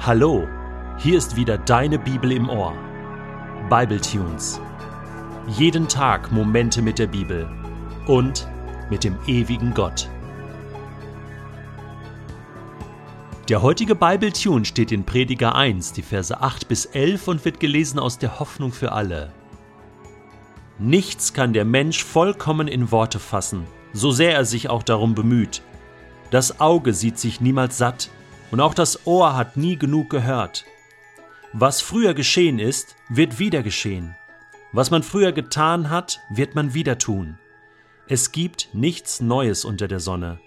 Hallo, hier ist wieder deine Bibel im Ohr. Bible Tunes. Jeden Tag Momente mit der Bibel und mit dem ewigen Gott. Der heutige Bible Tune steht in Prediger 1, die Verse 8 bis 11 und wird gelesen aus der Hoffnung für alle. Nichts kann der Mensch vollkommen in Worte fassen, so sehr er sich auch darum bemüht. Das Auge sieht sich niemals satt, und auch das Ohr hat nie genug gehört. Was früher geschehen ist, wird wieder geschehen. Was man früher getan hat, wird man wieder tun. Es gibt nichts Neues unter der Sonne.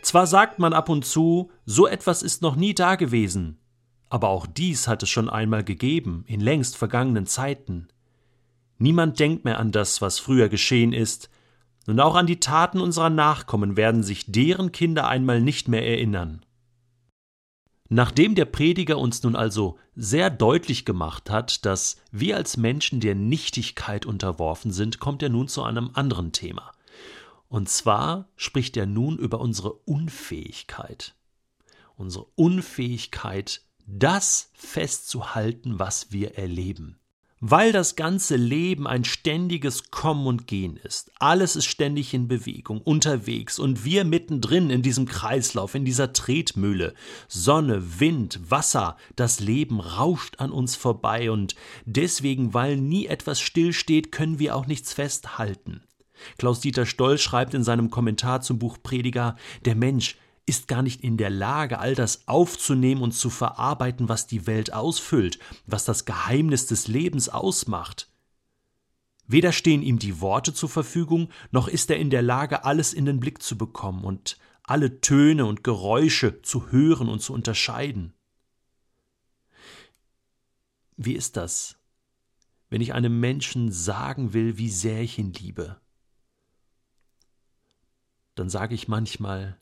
Zwar sagt man ab und zu, so etwas ist noch nie dagewesen, aber auch dies hat es schon einmal gegeben, in längst vergangenen Zeiten. Niemand denkt mehr an das, was früher geschehen ist, und auch an die Taten unserer Nachkommen werden sich deren Kinder einmal nicht mehr erinnern. Nachdem der Prediger uns nun also sehr deutlich gemacht hat, dass wir als Menschen der Nichtigkeit unterworfen sind, kommt er nun zu einem anderen Thema. Und zwar spricht er nun über unsere Unfähigkeit. Unsere Unfähigkeit, das festzuhalten, was wir erleben weil das ganze Leben ein ständiges Kommen und Gehen ist. Alles ist ständig in Bewegung, unterwegs und wir mittendrin in diesem Kreislauf, in dieser Tretmühle. Sonne, Wind, Wasser, das Leben rauscht an uns vorbei und deswegen, weil nie etwas stillsteht, können wir auch nichts festhalten. Klaus-Dieter Stoll schreibt in seinem Kommentar zum Buch Prediger, der Mensch ist gar nicht in der Lage, all das aufzunehmen und zu verarbeiten, was die Welt ausfüllt, was das Geheimnis des Lebens ausmacht. Weder stehen ihm die Worte zur Verfügung, noch ist er in der Lage, alles in den Blick zu bekommen und alle Töne und Geräusche zu hören und zu unterscheiden. Wie ist das, wenn ich einem Menschen sagen will, wie sehr ich ihn liebe? Dann sage ich manchmal,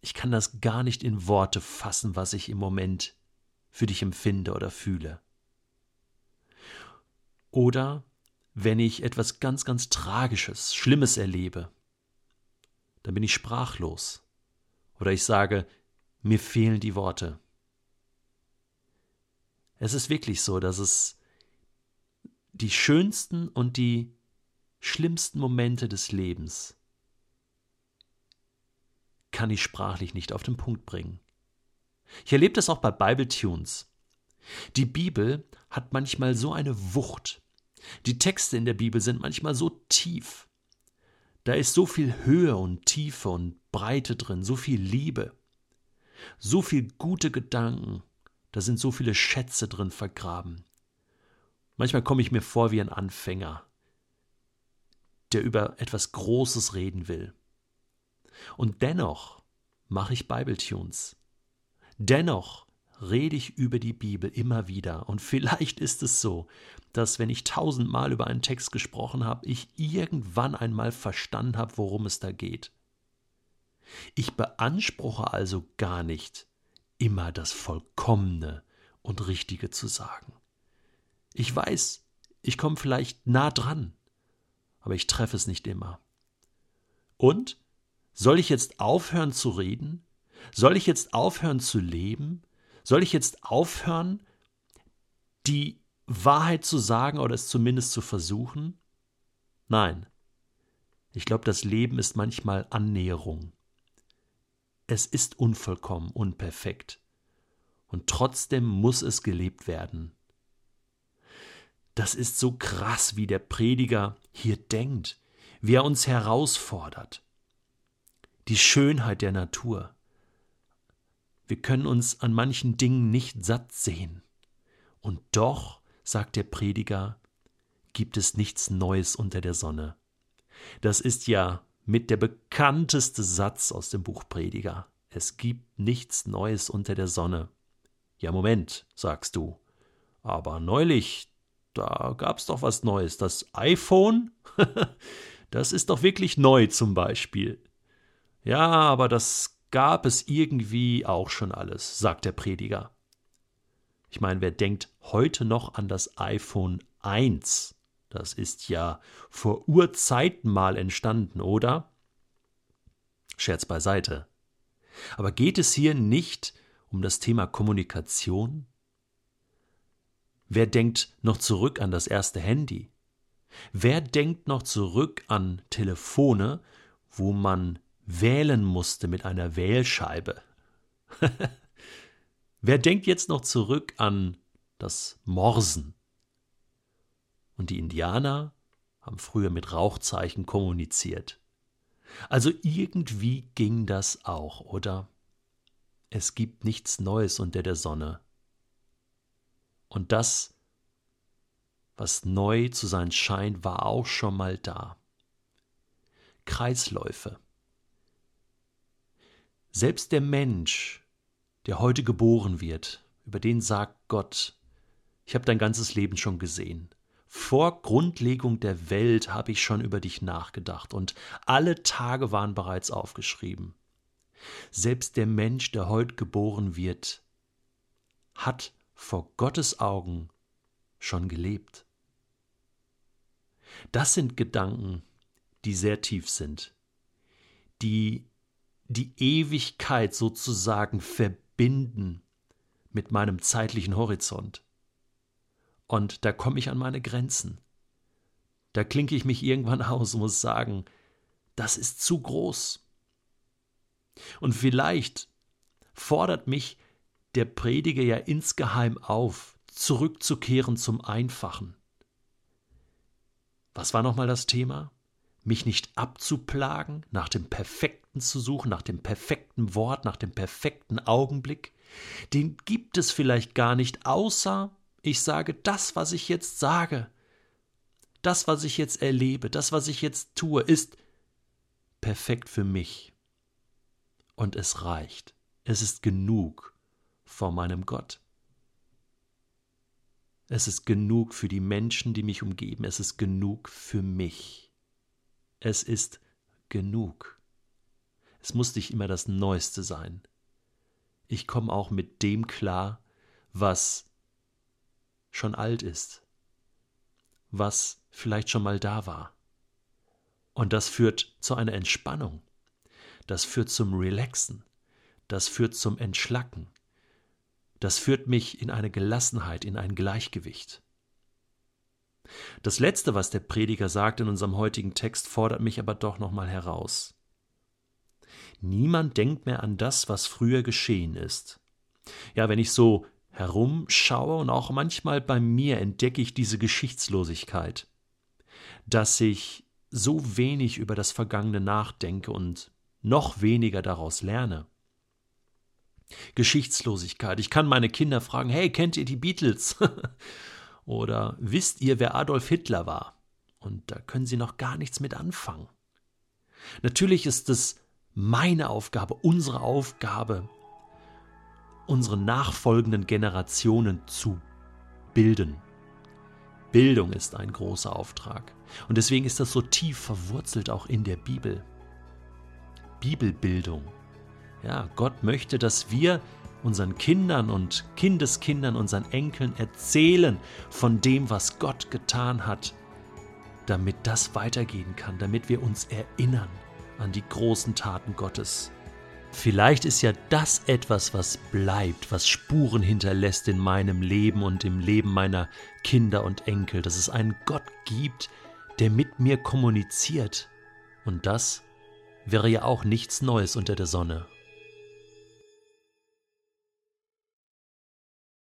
ich kann das gar nicht in Worte fassen, was ich im Moment für dich empfinde oder fühle. Oder wenn ich etwas ganz, ganz Tragisches, Schlimmes erlebe, dann bin ich sprachlos. Oder ich sage, mir fehlen die Worte. Es ist wirklich so, dass es die schönsten und die schlimmsten Momente des Lebens kann ich sprachlich nicht auf den Punkt bringen. Ich erlebe das auch bei Bible Tunes. Die Bibel hat manchmal so eine Wucht. Die Texte in der Bibel sind manchmal so tief. Da ist so viel Höhe und Tiefe und Breite drin, so viel Liebe, so viel gute Gedanken, da sind so viele Schätze drin vergraben. Manchmal komme ich mir vor wie ein Anfänger, der über etwas Großes reden will. Und dennoch mache ich Bibletunes. Dennoch rede ich über die Bibel immer wieder. Und vielleicht ist es so, dass wenn ich tausendmal über einen Text gesprochen habe, ich irgendwann einmal verstanden habe, worum es da geht. Ich beanspruche also gar nicht, immer das Vollkommene und Richtige zu sagen. Ich weiß, ich komme vielleicht nah dran, aber ich treffe es nicht immer. Und soll ich jetzt aufhören zu reden? Soll ich jetzt aufhören zu leben? Soll ich jetzt aufhören, die Wahrheit zu sagen oder es zumindest zu versuchen? Nein. Ich glaube, das Leben ist manchmal Annäherung. Es ist unvollkommen, unperfekt. Und trotzdem muss es gelebt werden. Das ist so krass, wie der Prediger hier denkt, wie er uns herausfordert die Schönheit der Natur. Wir können uns an manchen Dingen nicht satt sehen. Und doch, sagt der Prediger, gibt es nichts Neues unter der Sonne. Das ist ja mit der bekannteste Satz aus dem Buch Prediger. Es gibt nichts Neues unter der Sonne. Ja, Moment, sagst du. Aber neulich, da gab's doch was Neues. Das iPhone? das ist doch wirklich neu zum Beispiel. Ja, aber das gab es irgendwie auch schon alles, sagt der Prediger. Ich meine, wer denkt heute noch an das iPhone 1? Das ist ja vor Urzeiten mal entstanden, oder? Scherz beiseite. Aber geht es hier nicht um das Thema Kommunikation? Wer denkt noch zurück an das erste Handy? Wer denkt noch zurück an Telefone, wo man wählen musste mit einer Wählscheibe? Wer denkt jetzt noch zurück an das Morsen? Und die Indianer haben früher mit Rauchzeichen kommuniziert. Also irgendwie ging das auch, oder? Es gibt nichts Neues unter der Sonne. Und das, was neu zu sein scheint, war auch schon mal da. Kreisläufe. Selbst der Mensch, der heute geboren wird, über den sagt Gott, ich habe dein ganzes Leben schon gesehen. Vor Grundlegung der Welt habe ich schon über dich nachgedacht und alle Tage waren bereits aufgeschrieben. Selbst der Mensch, der heute geboren wird, hat vor Gottes Augen schon gelebt. Das sind Gedanken, die sehr tief sind, die die Ewigkeit sozusagen verbinden mit meinem zeitlichen Horizont. Und da komme ich an meine Grenzen. Da klinke ich mich irgendwann aus und muss sagen, das ist zu groß. Und vielleicht fordert mich der Prediger ja insgeheim auf, zurückzukehren zum Einfachen. Was war nochmal das Thema? Mich nicht abzuplagen, nach dem Perfekten zu suchen, nach dem perfekten Wort, nach dem perfekten Augenblick. Den gibt es vielleicht gar nicht, außer ich sage das, was ich jetzt sage. Das, was ich jetzt erlebe, das, was ich jetzt tue, ist perfekt für mich. Und es reicht. Es ist genug vor meinem Gott. Es ist genug für die Menschen, die mich umgeben. Es ist genug für mich. Es ist genug. Es muss nicht immer das Neueste sein. Ich komme auch mit dem klar, was schon alt ist, was vielleicht schon mal da war. Und das führt zu einer Entspannung. Das führt zum Relaxen. Das führt zum Entschlacken. Das führt mich in eine Gelassenheit, in ein Gleichgewicht. Das letzte, was der Prediger sagt in unserem heutigen Text, fordert mich aber doch nochmal heraus. Niemand denkt mehr an das, was früher geschehen ist. Ja, wenn ich so herumschaue und auch manchmal bei mir entdecke ich diese Geschichtslosigkeit, dass ich so wenig über das Vergangene nachdenke und noch weniger daraus lerne. Geschichtslosigkeit. Ich kann meine Kinder fragen, hey, kennt ihr die Beatles? Oder wisst ihr, wer Adolf Hitler war? Und da können sie noch gar nichts mit anfangen. Natürlich ist es meine Aufgabe, unsere Aufgabe, unsere nachfolgenden Generationen zu bilden. Bildung ist ein großer Auftrag. Und deswegen ist das so tief verwurzelt auch in der Bibel. Bibelbildung. Ja, Gott möchte, dass wir unseren Kindern und Kindeskindern, unseren Enkeln erzählen von dem, was Gott getan hat, damit das weitergehen kann, damit wir uns erinnern an die großen Taten Gottes. Vielleicht ist ja das etwas, was bleibt, was Spuren hinterlässt in meinem Leben und im Leben meiner Kinder und Enkel, dass es einen Gott gibt, der mit mir kommuniziert. Und das wäre ja auch nichts Neues unter der Sonne.